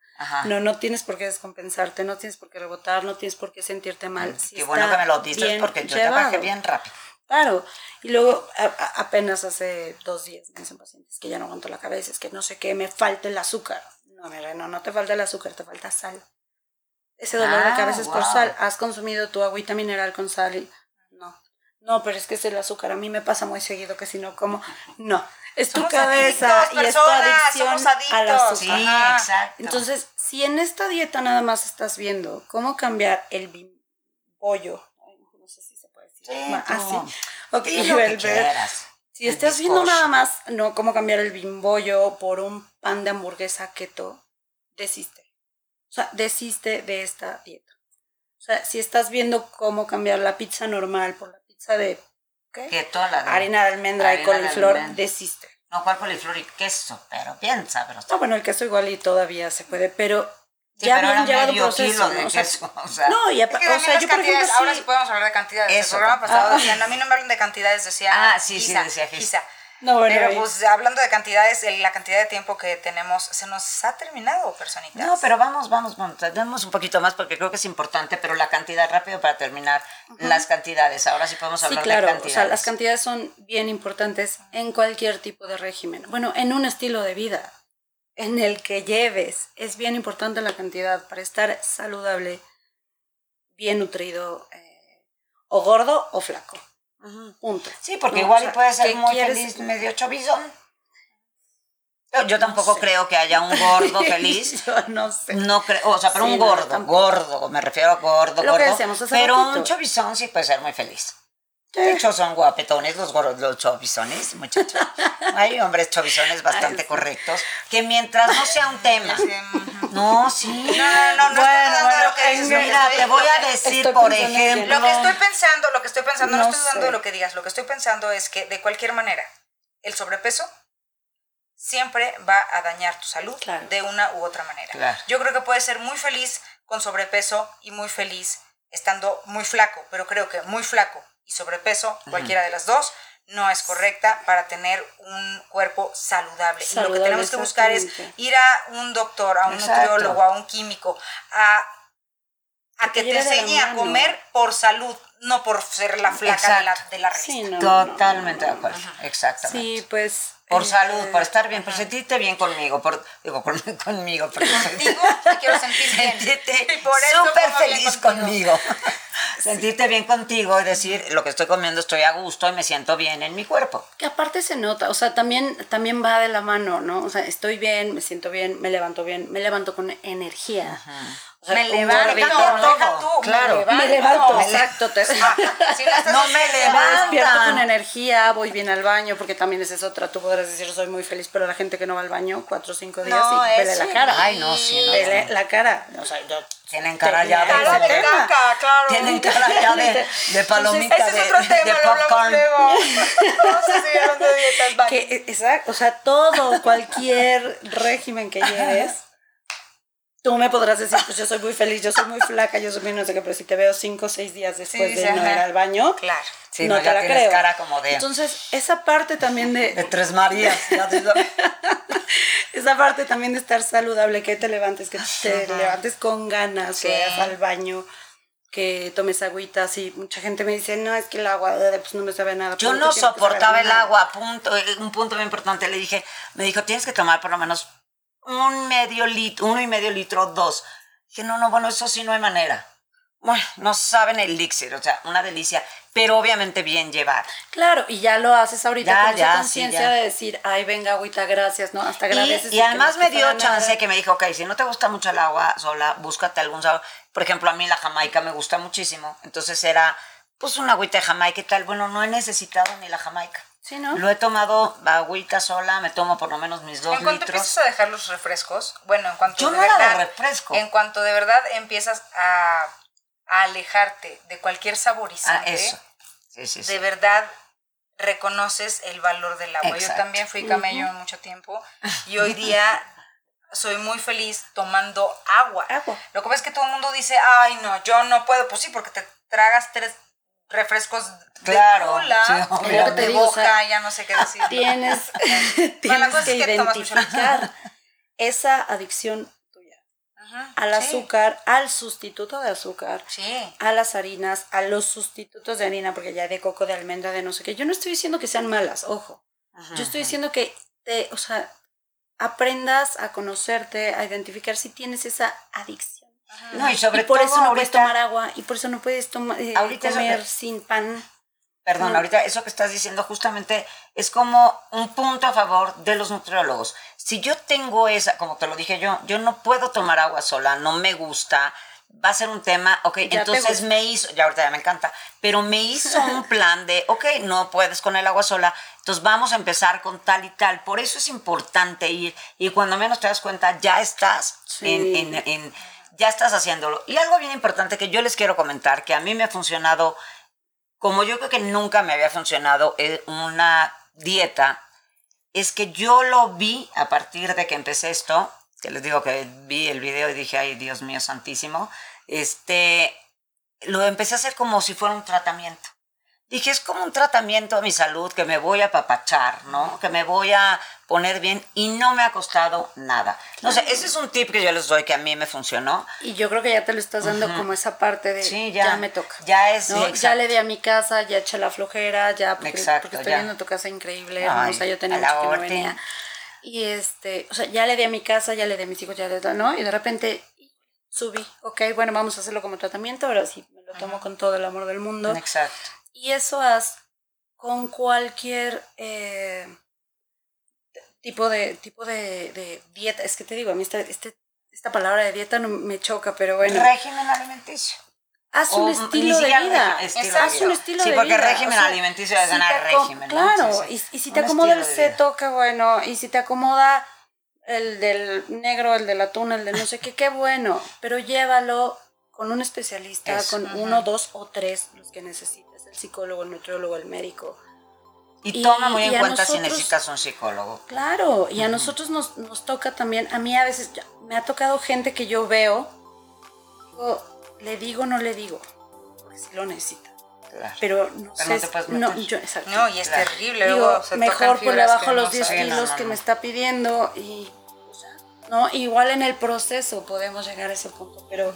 No, no tienes por qué descompensarte, no tienes por qué rebotar, no tienes por qué sentirte mal. qué bueno que me lo dices porque yo te bajé bien rápido. Claro, y luego apenas hace dos días me dicen pacientes que ya no aguanto la cabeza, es que no sé qué, me falta el azúcar. No, no, no te falta el azúcar, te falta sal. Ese dolor de ah, cabeza es por sal. Has consumido tu agüita mineral con sal y no, pero es que es el azúcar. A mí me pasa muy seguido que si no como, no. Es tu cabeza y es tu adicción al azúcar. Sí, exacto. Entonces, si en esta dieta nada más estás viendo cómo cambiar el pollo, no sé si se puede decir, sí, así. Okay, Si estás viendo nada más, no, cómo cambiar el bimbollo por un pan de hamburguesa keto, desiste. O sea, desiste de esta dieta. O sea, si estás viendo cómo cambiar la pizza normal por la pizza de ¿qué? Keto, la de harina de almendra y coliflor, desiste. No, ¿cuál coliflor y queso? Pero piensa, pero... No, bueno, el queso igual y todavía se puede, pero ya pero habían un proceso, de queso, o sea, no, y a, o sea, yo por ejemplo, ahora sí podemos hablar de cantidades. Eso. El programa pasado ah, decían, a mí no me hablan de cantidades, decía Ah, sí, sí, decía. No, bueno, pero pues hablando de cantidades, la cantidad de tiempo que tenemos se nos ha terminado, personitas. No, pero vamos, vamos, vamos, tenemos un poquito más porque creo que es importante, pero la cantidad, rápido para terminar, las cantidades. Ahora sí podemos hablar claro, de cantidades. O sea, las cantidades son bien importantes en cualquier tipo de régimen. Bueno, en un estilo de vida en el que lleves, es bien importante la cantidad para estar saludable, bien nutrido, eh, o gordo o flaco. Sí, porque igual o puede ser muy feliz medio chovizón. Yo, tampoco creo que haya un gordo feliz. yo no sé. No creo, o sea, pero un gordo, gordo, me refiero a gordo, Lo gordo. pero un chovizón sí puede ser muy feliz. De hecho, son guapetones los, los chovizones, muchachos. Hay hombres chovizones bastante correctos, que mientras no sea un tema. No, sí. No, no, no, bueno, estoy bueno, lo que dices. Mira, te voy a decir, por ejemplo. Lo que estoy pensando, lo que estoy pensando, no, estoy dudando de lo que digas, lo que estoy pensando es que de cualquier manera, el sobrepeso siempre va a dañar tu salud de una u otra manera. Yo creo que puedes ser muy feliz con sobrepeso y muy feliz estando muy flaco, pero creo que muy flaco y sobrepeso, cualquiera de las dos, no es correcta para tener un cuerpo saludable. y lo que tenemos que buscar es ir a un doctor, a un nutriólogo, a un químico, a, a que, te enseñe a comer por salud, no por ser la flaca de la, de la revista. Totalmente de acuerdo, exactamente. Sí, pues por salud, por estar bien, por sentirte bien conmigo, por, digo, por, conmigo. Por, contigo te quiero sentir bien. Sentirte súper feliz conmigo. sentirte bien contigo y decir, lo que estoy comiendo estoy a gusto y me siento bien en mi cuerpo. Que aparte se nota, o sea, también, también va de la mano, ¿no? O sea, estoy bien, me siento bien, me levanto bien, me levanto con energía me levanto, deja tú, claro. Me levanto, exacto. Ah, no me levanto. Me despierto con energía, voy bien al baño, porque también esa es otra. Tú podrás decir, soy muy feliz, pero la gente que no va al baño cuatro o cinco días no, y vele la cara. Ay, no, sí, no. Vele la cara. O sea, yo, Tienen cara ya de, cara de caca, claro. Tienen cara ya de, de palomita, Entonces, ese es otro tema, de, popcorn. Seguir hablando de dietas. Que, exacto, o sea, todo, cualquier régimen que lleves Tú me podrás decir, pues yo soy muy feliz, yo soy muy flaca, yo soy muy no sé qué, pero si te veo cinco o seis días después de no ir al baño, claro. Sí, no, te la creo. cara como de... Entonces, esa parte también de... De Tres Marías. esa parte también de estar saludable, que te levantes, que te levantes con ganas, que vayas al baño, que tomes agüita, y mucha gente me dice, no, es que el agua pues no me sabe nada. Yo no soportaba el agua, punto, eh, un punto muy importante, le dije, me dijo, tienes que tomar por lo menos un medio litro, uno y medio litro, dos. Dije, no, no, bueno, eso sí no hay manera. Bueno, no saben el elixir, o sea, una delicia, pero obviamente bien llevar. Claro, y ya lo haces ahorita ya, con esa conciencia de decir, ay, venga, agüita, gracias, ¿no? Hasta agradeces. Y, y además me dio chance que me dijo, ok, si no te gusta mucho el agua sola, búscate algún sabor. Por ejemplo, a mí la jamaica me gusta muchísimo, entonces era, pues, una agüita de jamaica y tal. Bueno, no he necesitado ni la jamaica. Sí, ¿no? Lo he tomado agüita sola, me tomo por lo menos mis dos litros. En cuanto empiezas a dejar los refrescos, bueno, en cuanto Yo de no verdad, de refresco. En cuanto de verdad empiezas a, alejarte de cualquier saborizante, ah, eso. Sí, sí, de verdad reconoces el valor del agua. Yo también fui camello mucho tiempo y hoy día soy muy feliz tomando agua. agua. Lo que pasa es que todo el mundo dice, ay no, yo no puedo. Pues sí, porque te tragas tres refrescos claro, de cola, de boca, ya no sé qué decir. Tienes, tienes que, identificar esa adicción tuya al azúcar, al sustituto de azúcar, a las harinas, a los sustitutos de harina, porque ya de coco, de almendra, de no sé qué. Yo no estoy diciendo que sean malas, ojo. Yo estoy diciendo que te, o sea, aprendas a conocerte, a identificar si tienes esa adicción no, y sobre por eso no puedes tomar agua y por eso no puedes tomar, eh, comer sin pan. Perdón, ahorita eso que estás diciendo justamente es como un punto a favor de los nutriólogos. Si yo tengo esa, como te lo dije yo, yo no puedo tomar agua sola, no me gusta, va a ser un tema, ok, entonces me hizo, ya ahorita ya me encanta, pero me hizo un plan de, ok, no puedes con el agua sola, entonces vamos a empezar con tal y tal. Por eso es importante ir y cuando menos te das cuenta ya estás en ya estás haciéndolo. Y algo bien importante que yo les quiero comentar, que a mí me ha funcionado, como yo creo que nunca me había funcionado, es una dieta, es que yo lo vi a partir de que empecé esto, que les digo que vi el video y dije, ay Dios mío santísimo, este, lo empecé a hacer como si fuera un tratamiento dije, es como un tratamiento a mi salud que me voy a papachar, ¿no? Que me voy a poner bien y no me ha costado nada. No sé, ese es un tip que yo les doy que a mí me funcionó. Y yo creo que ya te lo estás dando como esa parte de sí, ya, me toca. Ya es, Ya le di a mi casa, ya eché la flojera, ya porque, porque estoy viendo tu casa increíble, o sea, yo tenía mucho que no venía. Y este, o sea, ya le di a mi casa, ya le di a mis hijos, ya le di, ¿no? Y de repente subí, ok, bueno, vamos a hacerlo como tratamiento, ahora sí me lo tomo con todo el amor del mundo. Exacto. Y eso haz con cualquier eh, tipo, de, tipo de, dieta. Es que te digo, a mí esta, este, esta palabra de dieta no me choca, pero bueno. Régimen alimenticio. Haz un estilo de vida. Haz un estilo de vida. Sí, porque régimen alimenticio es ganar régimen. Claro, y, si te acomoda el seto, qué bueno. Y si te acomoda el del negro, el del atún, el de no sé qué, qué bueno. Pero llévalo con un especialista, con uno, dos o tres, los que necesites el psicólogo, el nutriólogo, el médico. Y, toma muy en cuenta si necesitas un psicólogo. Claro, y a nosotros nos, nos, toca también, a mí a veces me ha tocado gente que yo veo, le digo, no le digo, porque si lo necesita. Pero no sé, no, yo, no, y es terrible. Digo, mejor pues le bajo los 10 kilos que me está pidiendo y, ¿no? Igual en el proceso podemos llegar a ese punto, pero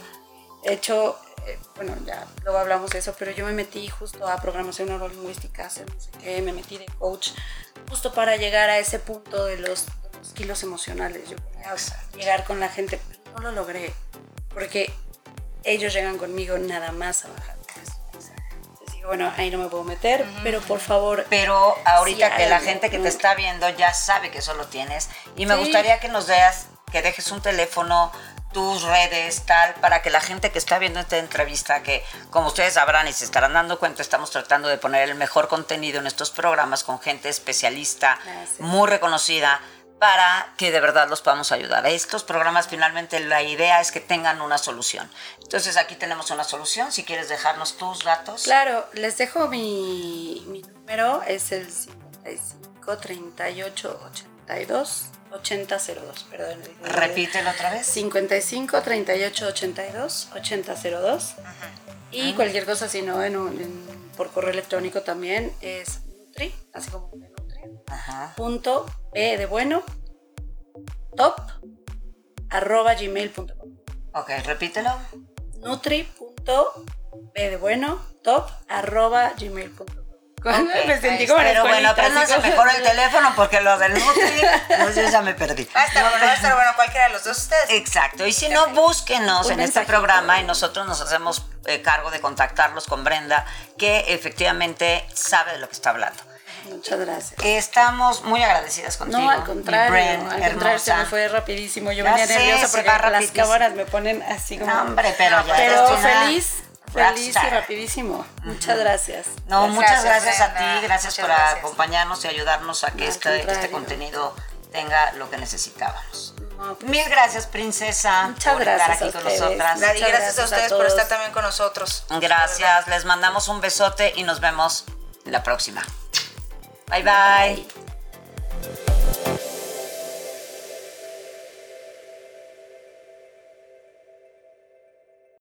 de hecho eh, bueno, ya luego hablamos de eso, pero yo me metí justo a programación neurolingüística, no sé qué, me metí de coach, justo para llegar a ese punto de los, kilos emocionales. Yo quería llegar con la gente, pero no lo logré, porque ellos llegan conmigo nada más a bajar bueno, ahí no me puedo meter, pero por favor. Pero ahorita que la gente que te está viendo ya sabe que eso lo tienes. Y me gustaría que nos veas, que dejes un teléfono, tus redes, tal, para que la gente que está viendo esta entrevista, que como ustedes sabrán y se estarán dando cuenta, estamos tratando de poner el mejor contenido en estos programas con gente especialista, muy reconocida, para que de verdad los podamos ayudar. Estos programas finalmente la idea es que tengan una solución. Entonces aquí tenemos una solución, si quieres dejarnos tus datos. Claro, les dejo mi, mi número, es el 55 38 82 8002, perdón. Repítelo otra vez. 55 38 82 8002. Y cualquier cosa, si no, en, por correo electrónico también es Nutri, así como de Nutri. Ajá. Punto B de bueno, top, arroba gmail.com. Ok, repítelo. Nutri. Punto B de bueno, top, arroba gmail.com. me sentí como Pero bueno, apréndanse mejor el teléfono porque lo del Nutri, pues ya me perdí. Va a estar bueno, va a estar bueno cualquiera de los dos ustedes. Exacto. Y si no, búsquenos en este programa y nosotros nos hacemos eh, cargo de contactarlos con Brenda, que efectivamente sabe de lo que está hablando. Muchas gracias. Estamos muy agradecidas contigo. No, al contrario, al contrario, se me fue rapidísimo. Yo venía nerviosa porque las cámaras me ponen así como... hombre, pero ya Pero feliz Feliz y rapidísimo. Muchas gracias. No, muchas gracias, a ti, gracias por acompañarnos y ayudarnos a que este, este, contenido tenga lo que necesitábamos. Pues, Mil gracias, princesa, Muchas por gracias estar aquí con nosotras. Gracias, gracias, a ustedes por estar también con nosotros. Gracias, les mandamos un besote y nos vemos la próxima. bye. bye.